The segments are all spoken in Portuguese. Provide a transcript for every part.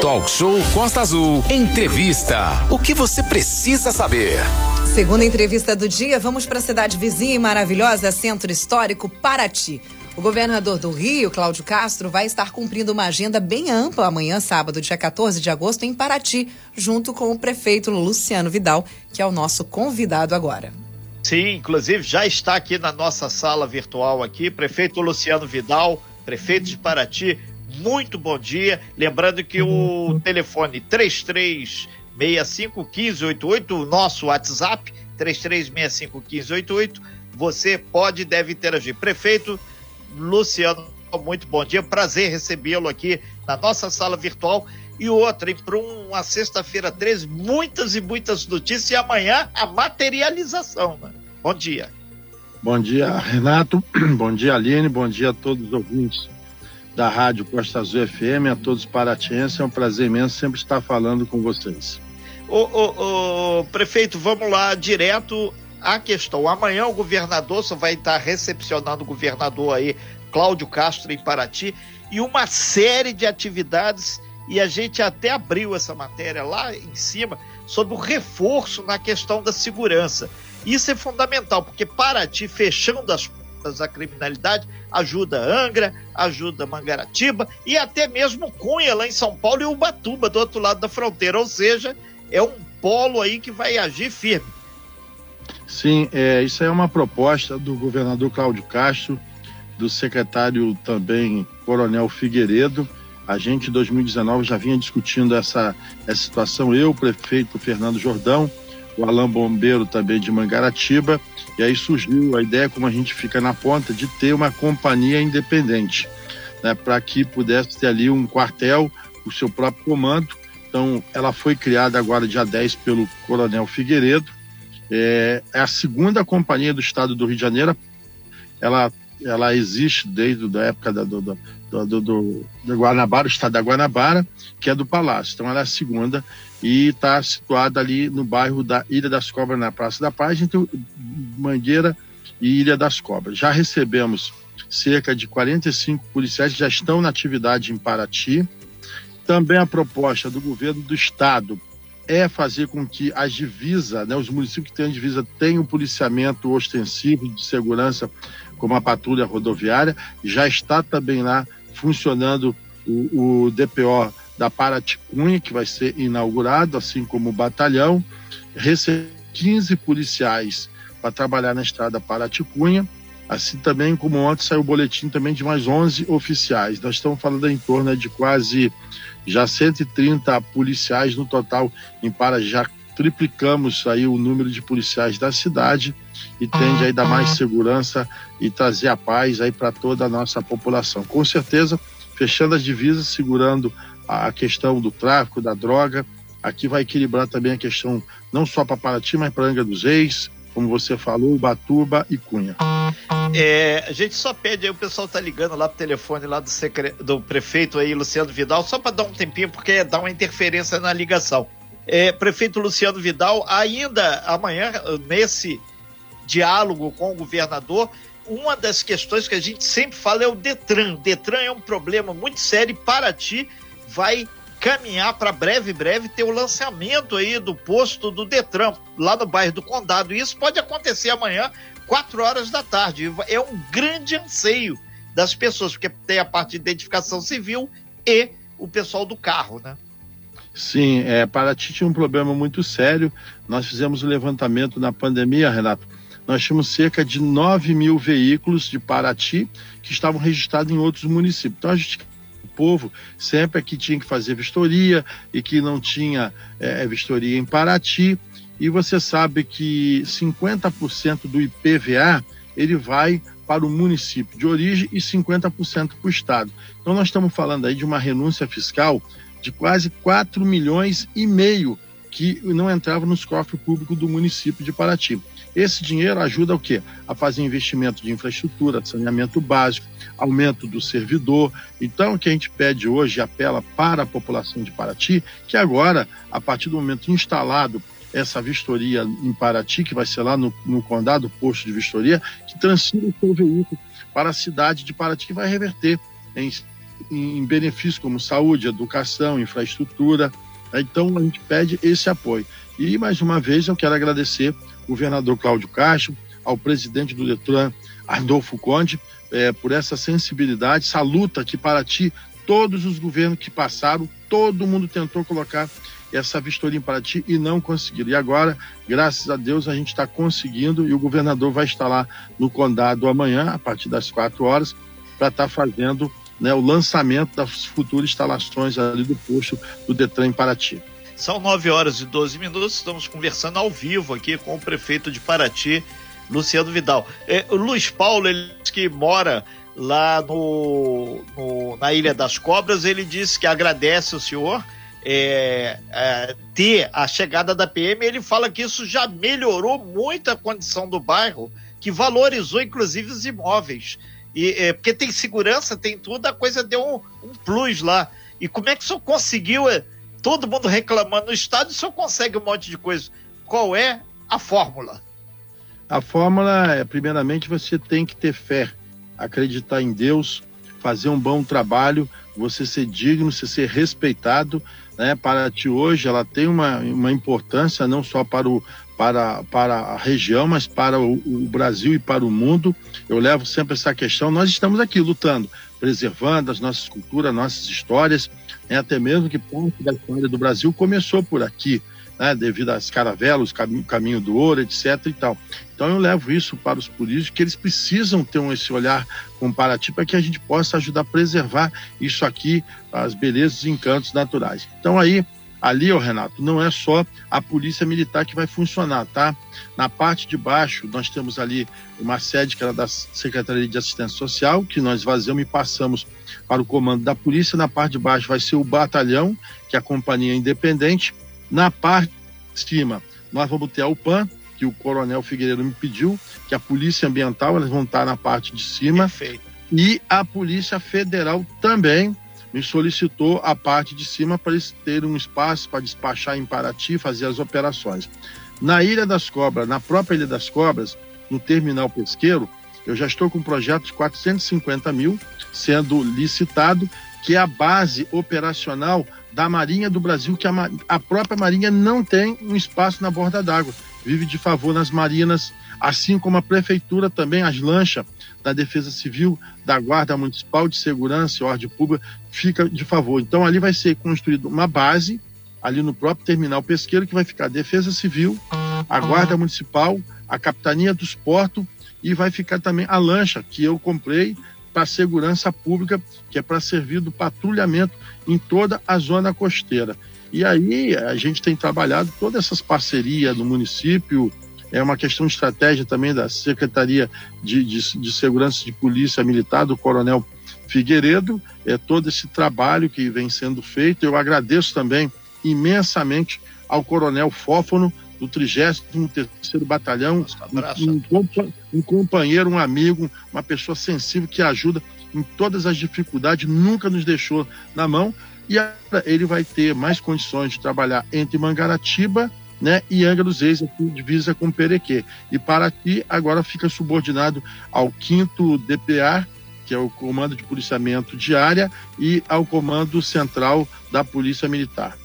Talk Show Costa Azul. Entrevista. O que você precisa saber? Segunda entrevista do dia, vamos para a cidade vizinha e maravilhosa, Centro Histórico Paraty. O governador do Rio, Cláudio Castro, vai estar cumprindo uma agenda bem ampla amanhã, sábado, dia 14 de agosto, em Paraty, junto com o prefeito Luciano Vidal, que é o nosso convidado agora. Sim, inclusive já está aqui na nossa sala virtual aqui, prefeito Luciano Vidal, prefeito de Paraty. Muito bom dia. Lembrando que o telefone 33651588, o nosso WhatsApp 33651588, você pode e deve interagir. Prefeito Luciano, muito bom dia. Prazer recebê-lo aqui na nossa sala virtual. E outra, para uma sexta-feira 13, muitas e muitas notícias. E amanhã a materialização. Né? Bom dia. Bom dia, Renato. Bom dia, Aline. Bom dia a todos os ouvintes da Rádio Costa Azul FM, a todos os paratienses. É um prazer imenso sempre estar falando com vocês. Ô, ô, ô, prefeito, vamos lá direto à questão. Amanhã o governador só vai estar recepcionando o governador aí, Cláudio Castro, em Paraty, e uma série de atividades, e a gente até abriu essa matéria lá em cima, sobre o reforço na questão da segurança. Isso é fundamental, porque Paraty, fechando as portas da criminalidade, ajuda Angra, ajuda Mangaratiba e até mesmo Cunha, lá em São Paulo, e Ubatuba, do outro lado da fronteira. Ou seja, é um polo aí que vai agir firme. Sim, é, isso é uma proposta do governador Cláudio Castro, do secretário também Coronel Figueiredo. A gente, em 2019, já vinha discutindo essa, essa situação, eu, prefeito Fernando Jordão, o Alain Bombeiro também de Mangaratiba, e aí surgiu a ideia, como a gente fica na ponta, de ter uma companhia independente, né, para que pudesse ter ali um quartel, o seu próprio comando. Então, ela foi criada agora, dia 10, pelo Coronel Figueiredo, é, é a segunda companhia do estado do Rio de Janeiro. Ela, ela existe desde a época da, do, do, do, do, Guanabara, o estado da Guanabara, que é do Palácio. Então ela é a segunda e está situada ali no bairro da Ilha das Cobras, na Praça da Paz, entre Mangueira e Ilha das Cobras. Já recebemos cerca de 45 policiais que já estão na atividade em Paraty. Também a proposta do governo do estado é fazer com que as divisas, né, os municípios que têm divisa tenham um policiamento ostensivo de segurança, como a patrulha rodoviária. Já está também lá funcionando o, o DPO da Paraticunha, que vai ser inaugurado, assim como o batalhão. Recebe 15 policiais para trabalhar na estrada Paraticunha. Assim também como ontem saiu o boletim também de mais 11 oficiais. Nós estamos falando em torno de quase já 130 policiais no total em Para, já triplicamos aí o número de policiais da cidade e tende aí dar mais segurança e trazer a paz aí para toda a nossa população. Com certeza, fechando as divisas, segurando a questão do tráfico, da droga, aqui vai equilibrar também a questão não só para Paraty, mas para Angra dos Reis, como você falou, Batuba e Cunha. É, a gente só pede aí, o pessoal tá ligando lá pro telefone lá do, secre... do prefeito aí, Luciano Vidal, só para dar um tempinho, porque dá uma interferência na ligação. É, prefeito Luciano Vidal, ainda amanhã, nesse diálogo com o governador, uma das questões que a gente sempre fala é o Detran. Detran é um problema muito sério e Paraty vai caminhar para breve, breve ter o lançamento aí do posto do Detran lá no bairro do Condado. E isso pode acontecer amanhã, 4 horas da tarde. É um grande anseio das pessoas, porque tem a parte de identificação civil e o pessoal do carro, né? Sim, é, Paraty tinha um problema muito sério. Nós fizemos o um levantamento na pandemia, Renato. Nós tínhamos cerca de 9 mil veículos de Paraty que estavam registrados em outros municípios. Então a gente povo sempre que tinha que fazer vistoria e que não tinha é, vistoria em Paraty. E você sabe que 50% do IPVA ele vai para o município de origem e 50% para o Estado. Então nós estamos falando aí de uma renúncia fiscal de quase 4 milhões e meio que não entrava nos cofres públicos do município de Paraty. Esse dinheiro ajuda o quê? A fazer investimento de infraestrutura, saneamento básico, aumento do servidor. Então, o que a gente pede hoje, apela para a população de Paraty, que agora, a partir do momento instalado essa vistoria em Paraty, que vai ser lá no, no condado, posto de vistoria, que transfira o seu veículo para a cidade de Paraty, que vai reverter em em, em benefícios como saúde, educação, infraestrutura. Então, a gente pede esse apoio. E, mais uma vez, eu quero agradecer o governador Cláudio Castro, ao presidente do Detran, Adolfo Conde, é, por essa sensibilidade, essa luta que para ti, todos os governos que passaram, todo mundo tentou colocar essa vistoria em Paraty e não conseguiram. E agora, graças a Deus, a gente está conseguindo e o governador vai estar lá no condado amanhã, a partir das quatro horas, para estar tá fazendo né, o lançamento das futuras instalações ali do posto do Detran em Paraty. São 9 horas e 12 minutos, estamos conversando ao vivo aqui com o prefeito de Paraty, Luciano Vidal. É, o Luiz Paulo, ele que mora lá no, no, na Ilha das Cobras, ele disse que agradece o senhor é, é, ter a chegada da PM. Ele fala que isso já melhorou muito a condição do bairro, que valorizou inclusive os imóveis. E, é, porque tem segurança, tem tudo, a coisa deu um, um plus lá. E como é que o senhor conseguiu? É, todo mundo reclamando no estado, o senhor consegue um monte de coisa. Qual é a fórmula? A fórmula é, primeiramente, você tem que ter fé, acreditar em Deus, fazer um bom trabalho, você ser digno, você ser respeitado. Né? Para ti hoje, ela tem uma, uma importância não só para, o, para, para a região, mas para o, o Brasil e para o mundo. Eu levo sempre essa questão. Nós estamos aqui lutando, preservando as nossas culturas, nossas histórias, né? até mesmo que parte da história do Brasil começou por aqui né, devido às caravelas, caminho, caminho do ouro, etc. e tal. Então eu levo isso para os políticos, que eles precisam ter um, esse olhar comparativo para que a gente possa ajudar a preservar isso aqui, as belezas e encantos naturais. Então aí, ali, oh, Renato, não é só a polícia militar que vai funcionar, tá? Na parte de baixo, nós temos ali uma sede que era da Secretaria de Assistência Social, que nós vazamos e passamos para o comando da polícia. Na parte de baixo vai ser o batalhão, que é a companhia independente, na parte de cima, nós vamos ter a UPAN, que o Coronel Figueiredo me pediu, que a Polícia Ambiental, elas vão estar na parte de cima. Perfeito. E a Polícia Federal também me solicitou a parte de cima para eles terem um espaço para despachar em Paraty, fazer as operações. Na Ilha das Cobras, na própria Ilha das Cobras, no terminal pesqueiro, eu já estou com um projeto de 450 mil sendo licitado, que é a base operacional da Marinha do Brasil, que a, a própria Marinha não tem um espaço na borda d'água, vive de favor nas marinas, assim como a Prefeitura também, as lanchas da Defesa Civil, da Guarda Municipal de Segurança e Ordem Pública, fica de favor. Então ali vai ser construída uma base, ali no próprio terminal pesqueiro, que vai ficar a Defesa Civil, a Guarda Municipal, a Capitania dos Portos e vai ficar também a lancha que eu comprei para a segurança pública, que é para servir do patrulhamento em toda a zona costeira. E aí a gente tem trabalhado todas essas parcerias no município, é uma questão de estratégia também da Secretaria de, de, de Segurança de Polícia Militar, do Coronel Figueiredo, é todo esse trabalho que vem sendo feito. Eu agradeço também imensamente ao Coronel Fófono, do 33º Batalhão, um, um, um, companheiro, um amigo, uma pessoa sensível que ajuda em todas as dificuldades, nunca nos deixou na mão. E ele vai ter mais condições de trabalhar entre Mangaratiba né, e Angra Reis, aqui divisa com Perequê. E Paraty agora fica subordinado ao 5 DPA, que é o Comando de Policiamento Diária, e ao Comando Central da Polícia Militar.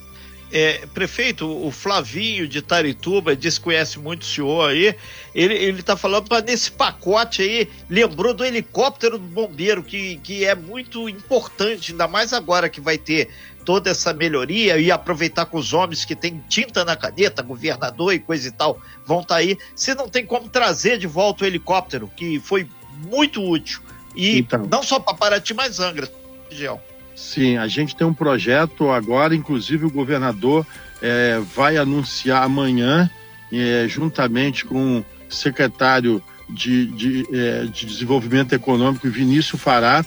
É, prefeito, o Flavinho de Tarituba, diz que conhece muito o senhor aí, ele, ele tá falando para nesse pacote aí, lembrou do helicóptero do bombeiro, que, que é muito importante, ainda mais agora que vai ter toda essa melhoria e aproveitar com os homens que têm tinta na caneta, governador e coisa e tal, vão estar tá aí. Você não tem como trazer de volta o helicóptero, que foi muito útil. E então. não só para Paraty, mas Angra, região. Sim, a gente tem um projeto agora, inclusive o governador é, vai anunciar amanhã, é, juntamente com o secretário de, de, é, de, Desenvolvimento Econômico, Vinícius Fará,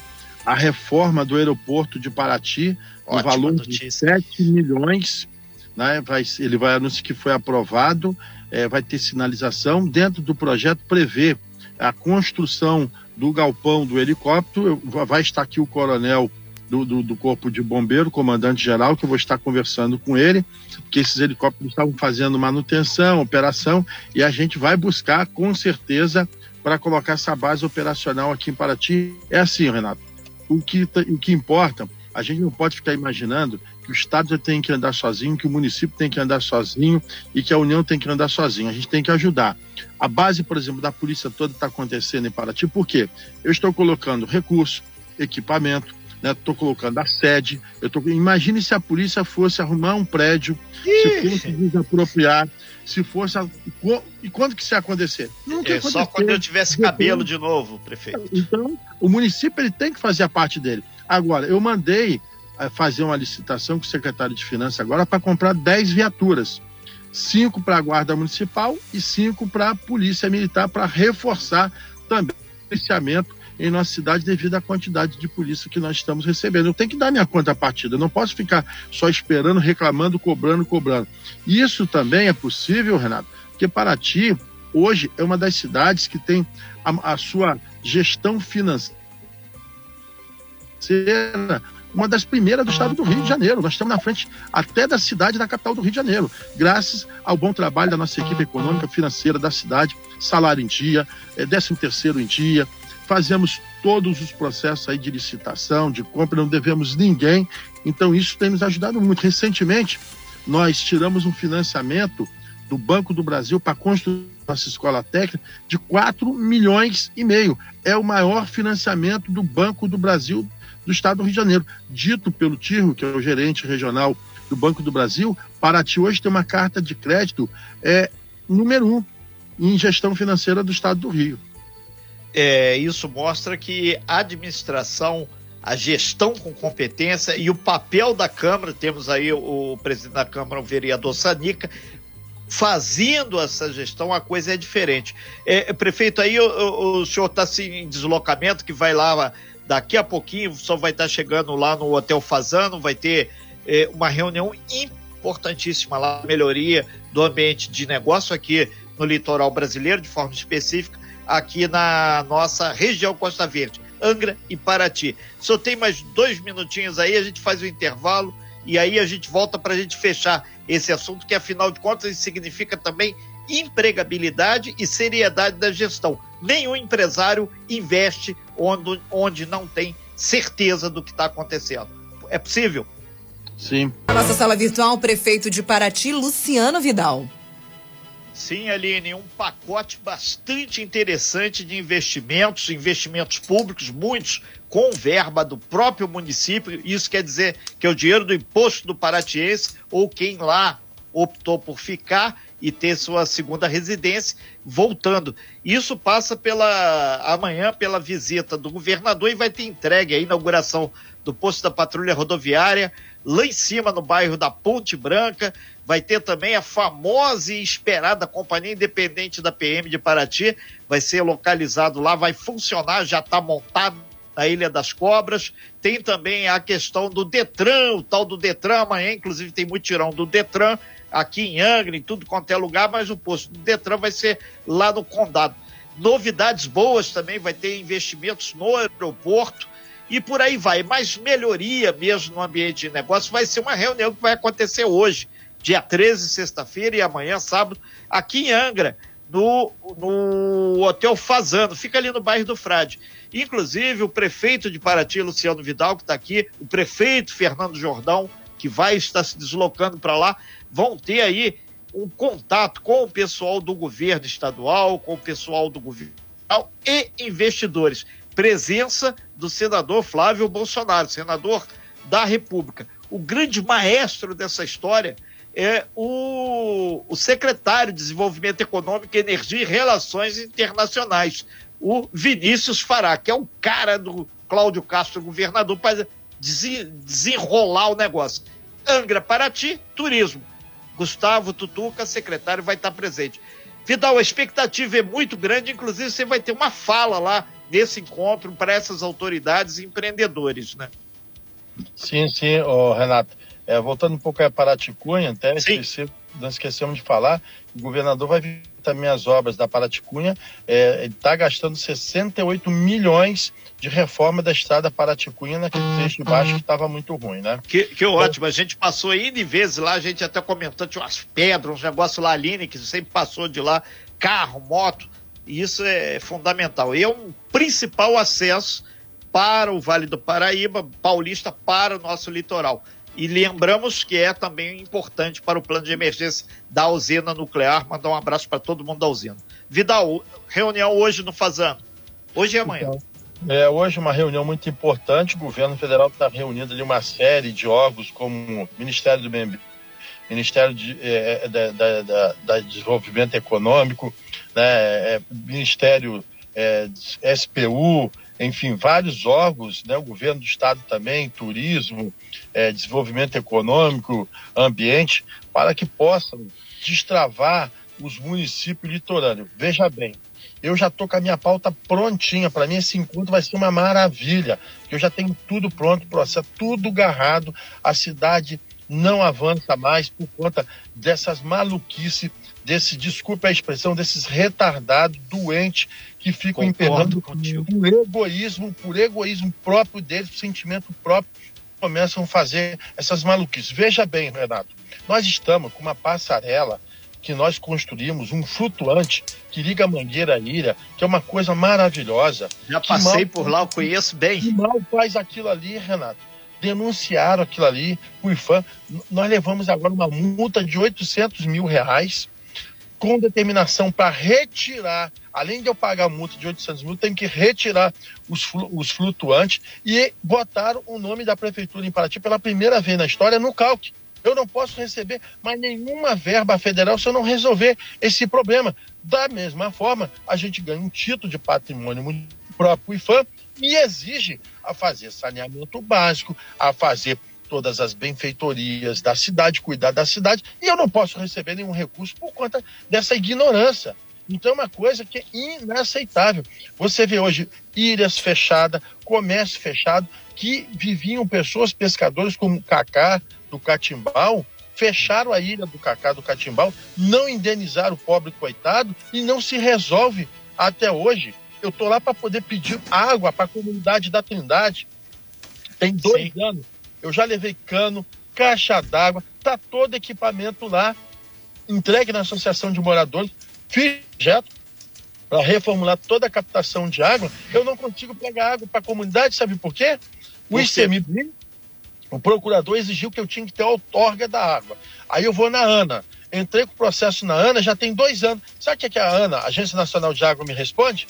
a reforma do aeroporto de Paraty, no valor notícia. de 7 milhões. Né, vai, ele vai anunciar que foi aprovado, é, vai ter sinalização. Dentro do projeto prevê a construção do galpão do helicóptero. Vai estar aqui o coronel do, do, do Corpo de Bombeiro, comandante-geral, que eu vou estar conversando com ele, que esses helicópteros estavam fazendo manutenção, operação, e a gente vai buscar, com certeza, para colocar essa base operacional aqui em Paraty. É assim, Renato. O que, o que importa, a gente não pode ficar imaginando que o Estado tem que andar sozinho, que o município tem que andar sozinho e que a União tem que andar sozinho. A gente tem que ajudar. A base, por exemplo, da polícia toda está acontecendo em Paraty, por quê? Eu estou colocando recurso, equipamento, estou né, colocando a sede. Eu tô... Imagine se a polícia fosse arrumar um prédio, Ih. se fosse desapropriar, se fosse. A... E quando que isso ia acontecer? Nunca é, só quando eu tivesse cabelo de novo, prefeito. Então, o município ele tem que fazer a parte dele. Agora, eu mandei fazer uma licitação com o secretário de Finanças agora para comprar 10 viaturas. Cinco para a Guarda Municipal e cinco para a Polícia Militar para reforçar também o policiamento em nossa cidade devido à quantidade de polícia que nós estamos recebendo. Eu tenho que dar minha conta partida, eu não posso ficar só esperando, reclamando, cobrando, cobrando. Isso também é possível, Renato, porque Paraty hoje é uma das cidades que tem a, a sua gestão financeira uma das primeiras do estado do Rio de Janeiro. Nós estamos na frente até da cidade da capital do Rio de Janeiro, graças ao bom trabalho da nossa equipe econômica financeira da cidade, salário em dia, é, décimo terceiro em dia, fazemos todos os processos aí de licitação, de compra, não devemos ninguém, então isso tem nos ajudado muito. Recentemente, nós tiramos um financiamento do Banco do Brasil para construir nossa escola técnica de 4 milhões e meio. É o maior financiamento do Banco do Brasil do Estado do Rio de Janeiro. Dito pelo Tirro, que é o gerente regional do Banco do Brasil, Paraty hoje tem uma carta de crédito é, número um em gestão financeira do Estado do Rio. É, isso mostra que a administração, a gestão com competência e o papel da Câmara, temos aí o, o presidente da Câmara, o vereador Sanica, fazendo essa gestão, a coisa é diferente. É, prefeito, aí o, o senhor está assim, em deslocamento, que vai lá Daqui a pouquinho só vai estar chegando lá no Hotel Fazano, vai ter é, uma reunião importantíssima lá, melhoria do ambiente de negócio aqui no litoral brasileiro, de forma específica, aqui na nossa região Costa Verde, Angra e Paraty. Só tem mais dois minutinhos aí, a gente faz o intervalo e aí a gente volta para a gente fechar esse assunto, que afinal de contas significa também empregabilidade e seriedade da gestão. Nenhum empresário investe onde, onde não tem certeza do que está acontecendo. É possível? Sim. nossa sala virtual, o prefeito de Paraty, Luciano Vidal. Sim, Aline, um pacote bastante interessante de investimentos, investimentos públicos, muitos com verba do próprio município. Isso quer dizer que é o dinheiro do imposto do paratiense ou quem lá optou por ficar e ter sua segunda residência, voltando. Isso passa pela amanhã pela visita do governador e vai ter entregue a inauguração do posto da patrulha rodoviária lá em cima no bairro da Ponte Branca. Vai ter também a famosa e esperada Companhia Independente da PM de Paraty, vai ser localizado lá, vai funcionar, já está montado na Ilha das Cobras. Tem também a questão do Detran, o tal do Detran, amanhã, inclusive, tem mutirão do Detran aqui em Angra, em tudo quanto é lugar, mas o posto do Detran vai ser lá no Condado. Novidades boas também, vai ter investimentos no aeroporto e por aí vai. Mas melhoria mesmo no ambiente de negócio vai ser uma reunião que vai acontecer hoje, dia 13, sexta-feira, e amanhã, sábado, aqui em Angra, no, no Hotel Fazano, fica ali no bairro do Frade. Inclusive, o prefeito de Paraty, Luciano Vidal, que está aqui, o prefeito Fernando Jordão, que vai estar se deslocando para lá, vão ter aí um contato com o pessoal do governo estadual, com o pessoal do governo e investidores. Presença do senador Flávio Bolsonaro, senador da República. O grande maestro dessa história é o, o secretário de Desenvolvimento Econômico, Energia e Relações Internacionais, o Vinícius Fará, que é o cara do Cláudio Castro, governador, para desenrolar o negócio. Angra, Paraty, turismo. Gustavo Tutuca, secretário, vai estar presente. Vidal, a expectativa é muito grande, inclusive você vai ter uma fala lá nesse encontro para essas autoridades e empreendedores, né? Sim, sim, oh, Renato. É, voltando um pouco a Paraticunha, até esqueci, não esquecemos de falar, o governador vai vir também as obras da Paraticunha, é, ele está gastando 68 milhões de reforma da estrada Paraticunha naquele trecho de baixo que estava muito ruim, né? Que, que ótimo, a gente passou aí de vezes lá, a gente até comentou, tinha umas pedras, uns negócios lá, Aline, que sempre passou de lá, carro, moto, e isso é fundamental. E é um principal acesso para o Vale do Paraíba, Paulista para o nosso litoral. E lembramos que é também importante para o plano de emergência da usina nuclear. Mandar um abraço para todo mundo da usina. Vidal, reunião hoje no Fazano. Hoje e amanhã. Então, é, hoje uma reunião muito importante. O governo federal está reunindo ali uma série de órgãos como Ministério do Meio Ministério de, é, é da, da, da, da, Desenvolvimento Econômico, né, é, Ministério é, SPU, enfim, vários órgãos, né, o governo do estado também, turismo, é, desenvolvimento econômico, ambiente, para que possam destravar os municípios litorâneos. Veja bem, eu já estou com a minha pauta prontinha. Para mim, esse encontro vai ser uma maravilha. Eu já tenho tudo pronto, processo, tudo garrado. A cidade não avança mais por conta dessas maluquices, desse, desculpa a expressão, desses retardados, doentes, que ficam empenando por egoísmo, por egoísmo próprio deles, por sentimento próprio, começam a fazer essas maluquices. Veja bem, Renato, nós estamos com uma passarela que nós construímos, um flutuante que liga a Mangueira à Ilha, que é uma coisa maravilhosa. Já passei mal, por lá, eu conheço bem. Que mal faz aquilo ali, Renato? Denunciaram aquilo ali, o IFAM. Nós levamos agora uma multa de 800 mil reais com determinação para retirar, além de eu pagar a multa de 800 mil, tem que retirar os, os flutuantes e botaram o nome da prefeitura em Paraty pela primeira vez na história no calque. Eu não posso receber mais nenhuma verba federal se eu não resolver esse problema. Da mesma forma, a gente ganha um título de patrimônio próprio IFAM e exige a fazer saneamento básico, a fazer todas as benfeitorias da cidade, cuidar da cidade, e eu não posso receber nenhum recurso por conta dessa ignorância. Então é uma coisa que é inaceitável. Você vê hoje ilhas fechadas, comércio fechado, que viviam pessoas, pescadores como Cacá, do Catimbau, fecharam a ilha do Cacá do Catimbau, não indenizaram o pobre coitado e não se resolve até hoje. Eu estou lá para poder pedir água para a comunidade da Trindade. Tem dois Sim. anos eu já levei cano, caixa d'água, tá todo equipamento lá, entregue na Associação de Moradores, fiz projeto para reformular toda a captação de água, eu não consigo pegar água para a comunidade, sabe por quê? O ICMBio, o procurador exigiu que eu tinha que ter a outorga da água. Aí eu vou na ANA. Entrei com o processo na ANA já tem dois anos. Sabe o que, é que a ANA, Agência Nacional de Água, me responde?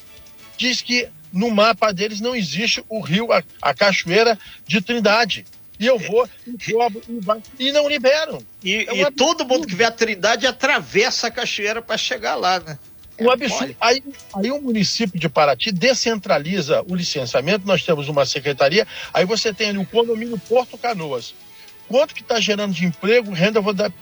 Diz que no mapa deles não existe o rio, a, a cachoeira de Trindade. E eu vou, e cobro, e, vai, e não liberam. E, é um e todo mundo que vê a Trindade atravessa a cachoeira para chegar lá, né? É um absurdo. Aí, aí o município de Paraty descentraliza o licenciamento, nós temos uma secretaria, aí você tem ali o condomínio Porto Canoas. Quanto que está gerando de emprego, renda, eu vou dar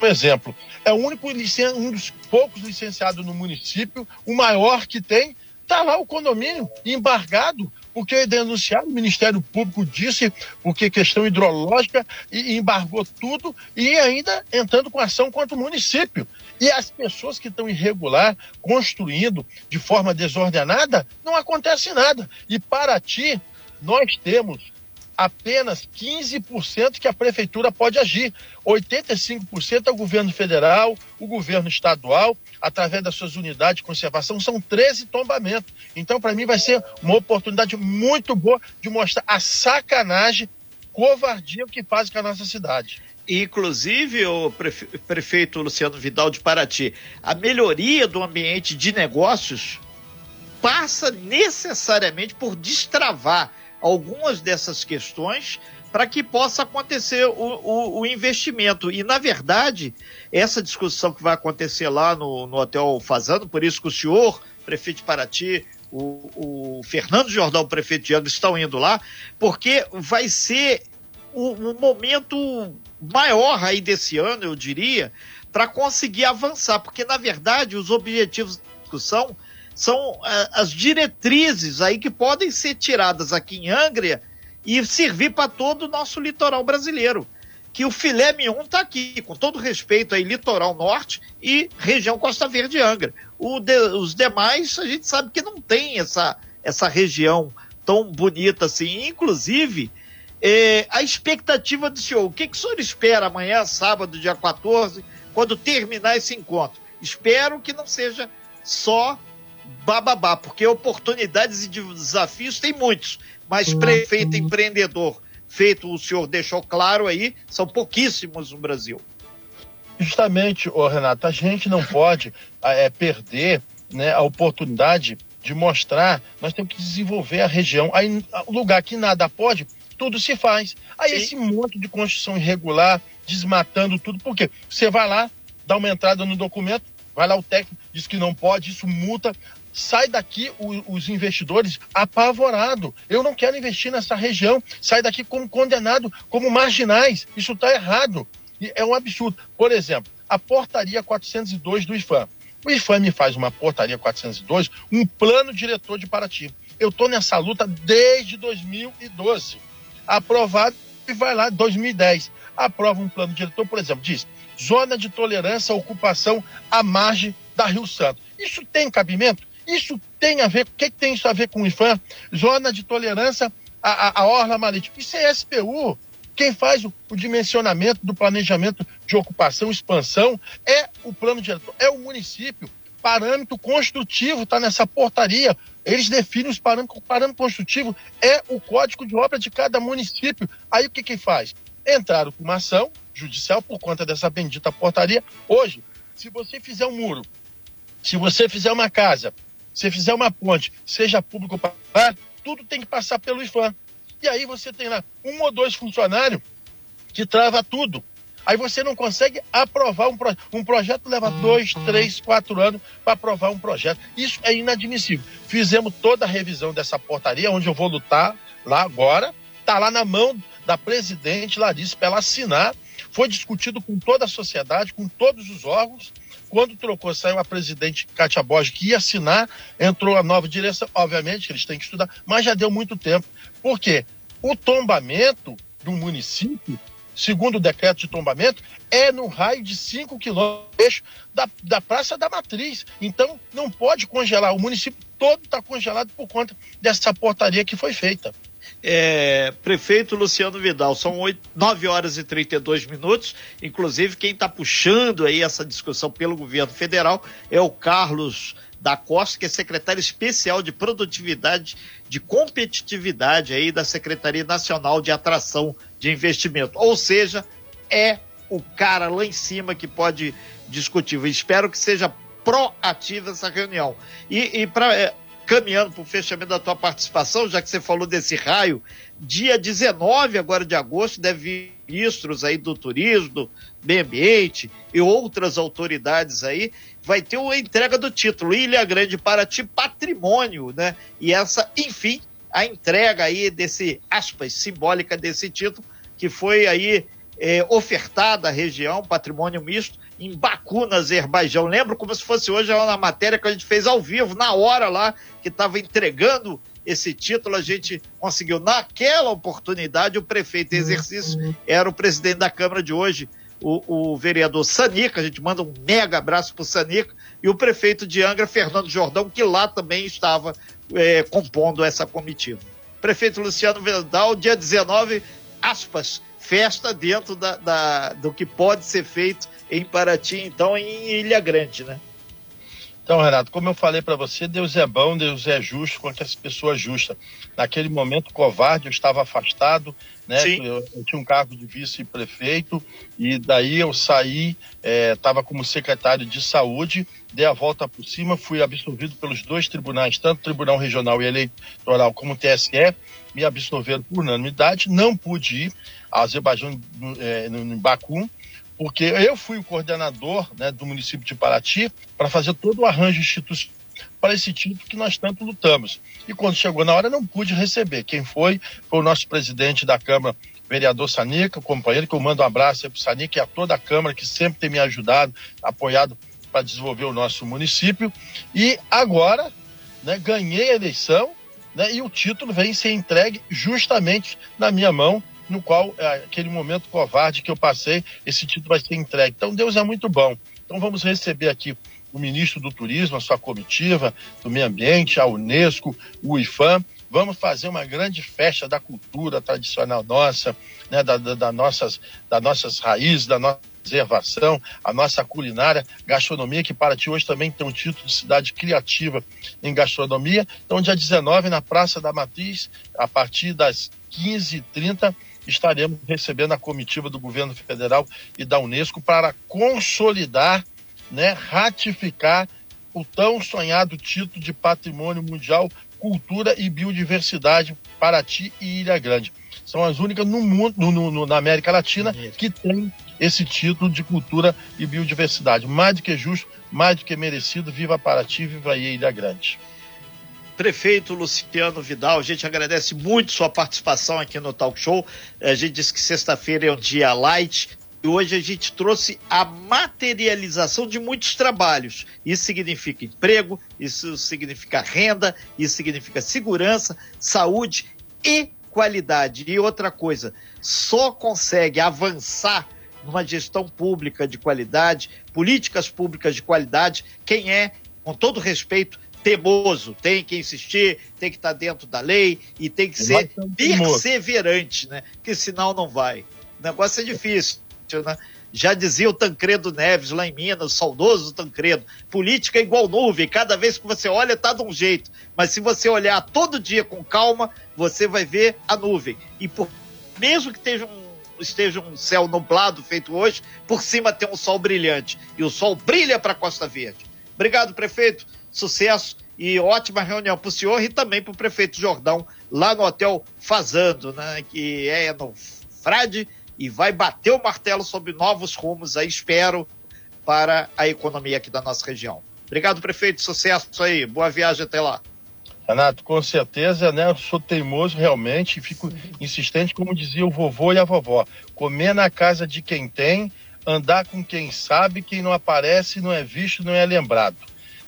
um exemplo. É o único um dos poucos licenciados no município, o maior que tem, está lá o condomínio embargado porque denunciaram, o Ministério Público disse, porque questão hidrológica, e embargou tudo, e ainda entrando com ação contra o município. E as pessoas que estão irregular, construindo de forma desordenada, não acontece nada. E para ti, nós temos apenas 15% que a prefeitura pode agir. 85% é o governo federal, o governo estadual, através das suas unidades de conservação, são 13 tombamentos. Então, para mim, vai ser uma oportunidade muito boa de mostrar a sacanagem, covardia que faz com a nossa cidade. Inclusive, o prefeito Luciano Vidal de Paraty, a melhoria do ambiente de negócios passa necessariamente por destravar algumas dessas questões para que possa acontecer o, o, o, investimento. E, na verdade, essa discussão que vai acontecer lá no, no Hotel Fazano, por isso que o senhor, prefeito de Paraty, o, o Fernando Jordão, prefeito de Angra, estão indo lá, porque vai ser o, momento maior aí desse ano, eu diria, para conseguir avançar, porque, na verdade, os objetivos da discussão são uh, as diretrizes aí que podem ser tiradas aqui em Angra e servir para todo o nosso litoral brasileiro. Que o filé mignon está aqui, com todo respeito aí, litoral norte e região Costa Verde Angra. De, os demais, a gente sabe que não tem essa, essa região tão bonita assim. Inclusive, é, a expectativa do senhor, o que, que o senhor espera amanhã, sábado, dia 14, quando terminar esse encontro? Espero que não seja só bababá, porque oportunidades e desafios tem muitos, mas prefeito empreendedor, feito o senhor deixou claro aí, são pouquíssimos no Brasil. Justamente, oh, Renato, a gente não pode é, perder né, a oportunidade de mostrar, nós temos que desenvolver a região. Aí, o lugar que nada pode, tudo se faz. Aí Sim. esse monte de construção irregular, desmatando tudo, por quê? Você vai lá, dá uma entrada no documento, vai lá o técnico, diz que não pode, isso multa. Sai daqui o, os investidores apavorados. Eu não quero investir nessa região. Sai daqui como condenado, como marginais. Isso está errado. E é um absurdo. Por exemplo, a portaria 402 do IFAM. O IFAM me faz uma portaria 402, um plano diretor de Paraty. Eu estou nessa luta desde 2012. Aprovado e vai lá 2010. Aprova um plano diretor, por exemplo, diz zona de tolerância à ocupação à margem da Rio Santo. Isso tem cabimento? Isso tem a ver, o que, que tem isso a ver com o IFAM? Zona de tolerância à, à, à orla marítima. Isso é SPU. Quem faz o, o, dimensionamento do planejamento de ocupação expansão é o plano diretor, é o município. Parâmetro construtivo está nessa portaria. Eles definem os parâmetros. O parâmetro construtivo é o código de obra de cada município. Aí o que que faz? Entraram com uma ação judicial por conta dessa bendita portaria. Hoje, se você fizer um muro, se você fizer uma casa, se fizer uma ponte, seja público ou privado, tudo tem que passar pelo IFAM. E aí você tem lá um ou dois funcionários que trava tudo. Aí você não consegue aprovar um, projeto. um projeto, leva dois, três, quatro anos para aprovar um projeto. Isso é inadmissível. Fizemos toda a revisão dessa portaria, onde eu vou lutar lá agora. Está lá na mão da presidente Larissa para ela assinar. Foi discutido com toda a sociedade, com todos os órgãos. Quando trocou, saiu a presidente Cátia Borges, que ia assinar, entrou a nova direção. Obviamente, eles têm que estudar, mas já deu muito tempo. Por quê? O tombamento do município, segundo o decreto de tombamento, é no raio de 5 quilômetros da, da Praça da Matriz. Então, não pode congelar. O município todo está congelado por conta dessa portaria que foi feita. É, prefeito Luciano Vidal, são 8, 9 horas e 32 minutos. Inclusive, quem está puxando aí essa discussão pelo governo federal é o Carlos da Costa, que é secretário especial de produtividade, de competitividade aí da Secretaria Nacional de Atração de Investimento. Ou seja, é o cara lá em cima que pode discutir. Eu espero que seja proativa essa reunião. E, e para é, caminhando para o fechamento da tua participação, já que você falou desse raio, dia 19 agora de agosto deve vir ministros aí do turismo, do meio ambiente e outras autoridades aí, vai ter a entrega do título Ilha Grande Paraty Patrimônio, né? E essa, enfim, a entrega aí desse, aspas, simbólica desse título, que foi aí é, ofertada à região, patrimônio misto, em Baku, no Azerbaijão. Lembro como se fosse hoje na matéria que a gente fez ao vivo, na hora lá, que estava entregando esse título, a gente conseguiu. Naquela oportunidade, o prefeito em exercício era o presidente da Câmara de hoje, o, o vereador Sanica. A gente manda um mega abraço para o Sanica. E o prefeito de Angra, Fernando Jordão, que lá também estava é, compondo essa comitiva. Prefeito Luciano Vidal, dia 19, aspas, festa dentro da, da, do que pode ser feito em Paraty, então em Ilha Grande, né? Então, Renato, como eu falei para você, Deus é bom, Deus é justo com as pessoas justas. Naquele momento, covarde, eu estava afastado, né? Eu, eu, tinha um cargo de vice-prefeito e daí eu saí, estava é, como secretário de saúde, dei a volta por cima, fui absolvido pelos dois tribunais, tanto o Tribunal Regional e Eleitoral como o TSE, me absolveram por unanimidade, não pude ir ao Azerbaijão, é, no, no Baku, porque eu fui o coordenador né, do município de Paraty para fazer todo o arranjo institucional para esse título que nós tanto lutamos. E quando chegou na hora, não pude receber. Quem foi foi o nosso presidente da Câmara, vereador Sanica, companheiro, que eu mando um abraço para o Sanica e a toda a Câmara, que sempre tem me ajudado, apoiado para desenvolver o nosso município. E agora, né, ganhei a eleição né, e o título vem ser entregue justamente na minha mão no qual, é, aquele momento covarde que eu passei, esse título vai ser entregue. Então, Deus é muito bom. Então, vamos receber aqui o ministro do Turismo, a sua comitiva, do Meio Ambiente, a Unesco, o IFAM. Vamos fazer uma grande festa da cultura tradicional nossa, né, da, da, da nossas, das nossas raízes, da nossa preservação, a nossa culinária, gastronomia, que Paraty hoje também tem um título de cidade criativa em gastronomia. Então, dia 19, na Praça da Matriz, a partir das 15h30, estaremos recebendo a comitiva do governo federal e da Unesco para consolidar, né, ratificar o tão sonhado título de Patrimônio Mundial Cultura e Biodiversidade Paraty e Ilha Grande. São as únicas no mundo, no, no, na América Latina que tem esse título de cultura e biodiversidade. Mais do que justo, mais do que merecido. Viva Paraty, viva Ilha Grande. Prefeito Luciano Vidal, a gente agradece muito sua participação aqui no Talk Show. A gente disse que sexta-feira é um dia light, e hoje a gente trouxe a materialização de muitos trabalhos. Isso significa emprego, isso significa renda, isso significa segurança, saúde e qualidade. E outra coisa, só consegue avançar numa gestão pública de qualidade, políticas públicas de qualidade, quem é, com todo respeito, teimoso, tem que insistir, tem que estar dentro da lei e tem que ser perseverante, né? Que senão não vai. O negócio é difícil, né? Já dizia o Tancredo Neves lá em Minas, o saudoso Tancredo. Política é igual nuvem, cada vez que você olha tá de um jeito. Mas se você olhar todo dia com calma, você vai ver a nuvem. E por mesmo que esteja um esteja um céu nublado feito hoje, por cima tem um sol brilhante. E o sol brilha para Costa Verde. Obrigado, prefeito. Sucesso e ótima reunião para o senhor e também para o prefeito Jordão, lá no Hotel Fazando, né, que é no Frade, e vai bater o martelo sobre novos rumos, aí espero, para a economia aqui da nossa região. Obrigado, prefeito. Sucesso aí. Boa viagem até lá. Renato, com certeza, né? Eu sou teimoso realmente e fico insistente, como dizia o vovô e a vovó. Comer na casa de quem tem, andar com quem sabe, quem não aparece, não é visto, não é lembrado.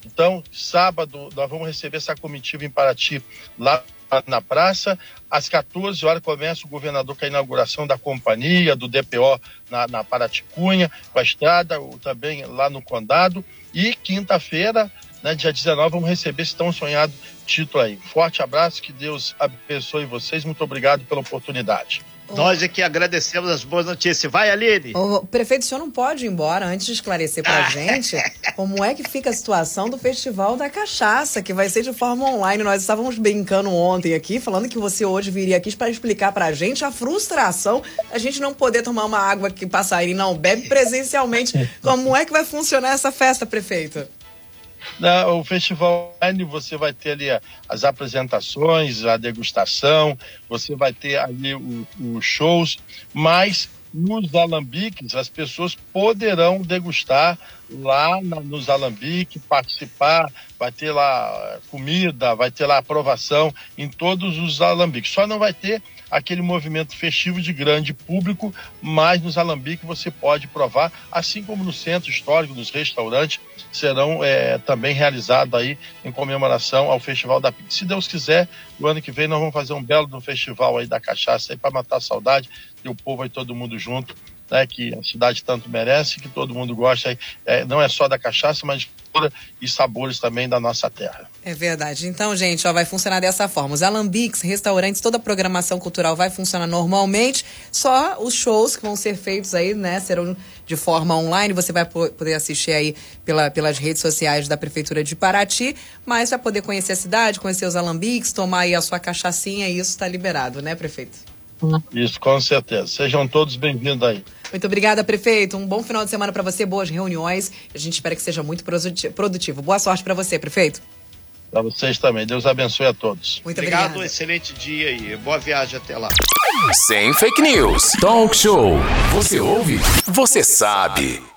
Então, sábado, nós vamos receber essa comitiva em Paraty, lá na praça. Às 14 horas começa o governador com a inauguração da companhia, do DPO na, na Paraticunha, com a estrada, também lá no Condado. E quinta-feira, né, dia 19, vamos receber esse tão sonhado título aí. Forte abraço, que Deus abençoe vocês. Muito obrigado pela oportunidade. Nós é que agradecemos as boas notícias. Vai, Aline. O prefeito, o senhor não pode ir embora antes de esclarecer pra gente como é que fica a situação do Festival da Cachaça, que vai ser de forma online. Nós estávamos brincando ontem aqui, falando que você hoje viria aqui para explicar pra gente a frustração a gente não poder tomar uma água que passarinho não bebe presencialmente. Como é que vai funcionar essa festa, prefeito? O festival online você vai ter ali as apresentações, a degustação, você vai ter ali os shows, mas nos alambiques as pessoas poderão degustar lá na, nos alambiques, participar, vai ter lá comida, vai ter lá aprovação em todos os alambiques. Só não vai ter aquele movimento festivo de grande público, mas nos alambiques você pode provar, assim como no centro histórico, nos restaurantes, serão é, também realizados aí em comemoração ao Festival da Pizza. Se Deus quiser, no ano que vem nós vamos fazer um belo do festival aí da cachaça aí para matar a saudade e o povo aí todo mundo junto né, que a cidade tanto merece, que todo mundo gosta, é, não é só da cachaça, mas e sabores também da nossa terra. É verdade. Então, gente, ó, vai funcionar dessa forma. Os alambiques, restaurantes, toda a programação cultural vai funcionar normalmente. Só os shows que vão ser feitos aí, né, serão de forma online. Você vai poder assistir aí pela, pelas redes sociais da Prefeitura de Paraty, mas vai poder conhecer a cidade, conhecer os alambiques, tomar aí a sua cachaçinha e isso está liberado, né, prefeito? Isso, com certeza. Sejam todos bem-vindos aí. Muito obrigada, prefeito. Um bom final de semana para você, boas reuniões. A gente espera que seja muito produtivo. Boa sorte para você, prefeito. Para vocês também. Deus abençoe a todos. Muito obrigado. Obrigada. Um excelente dia e boa viagem até lá. Sem fake news. Talk show. Você ouve? Você sabe.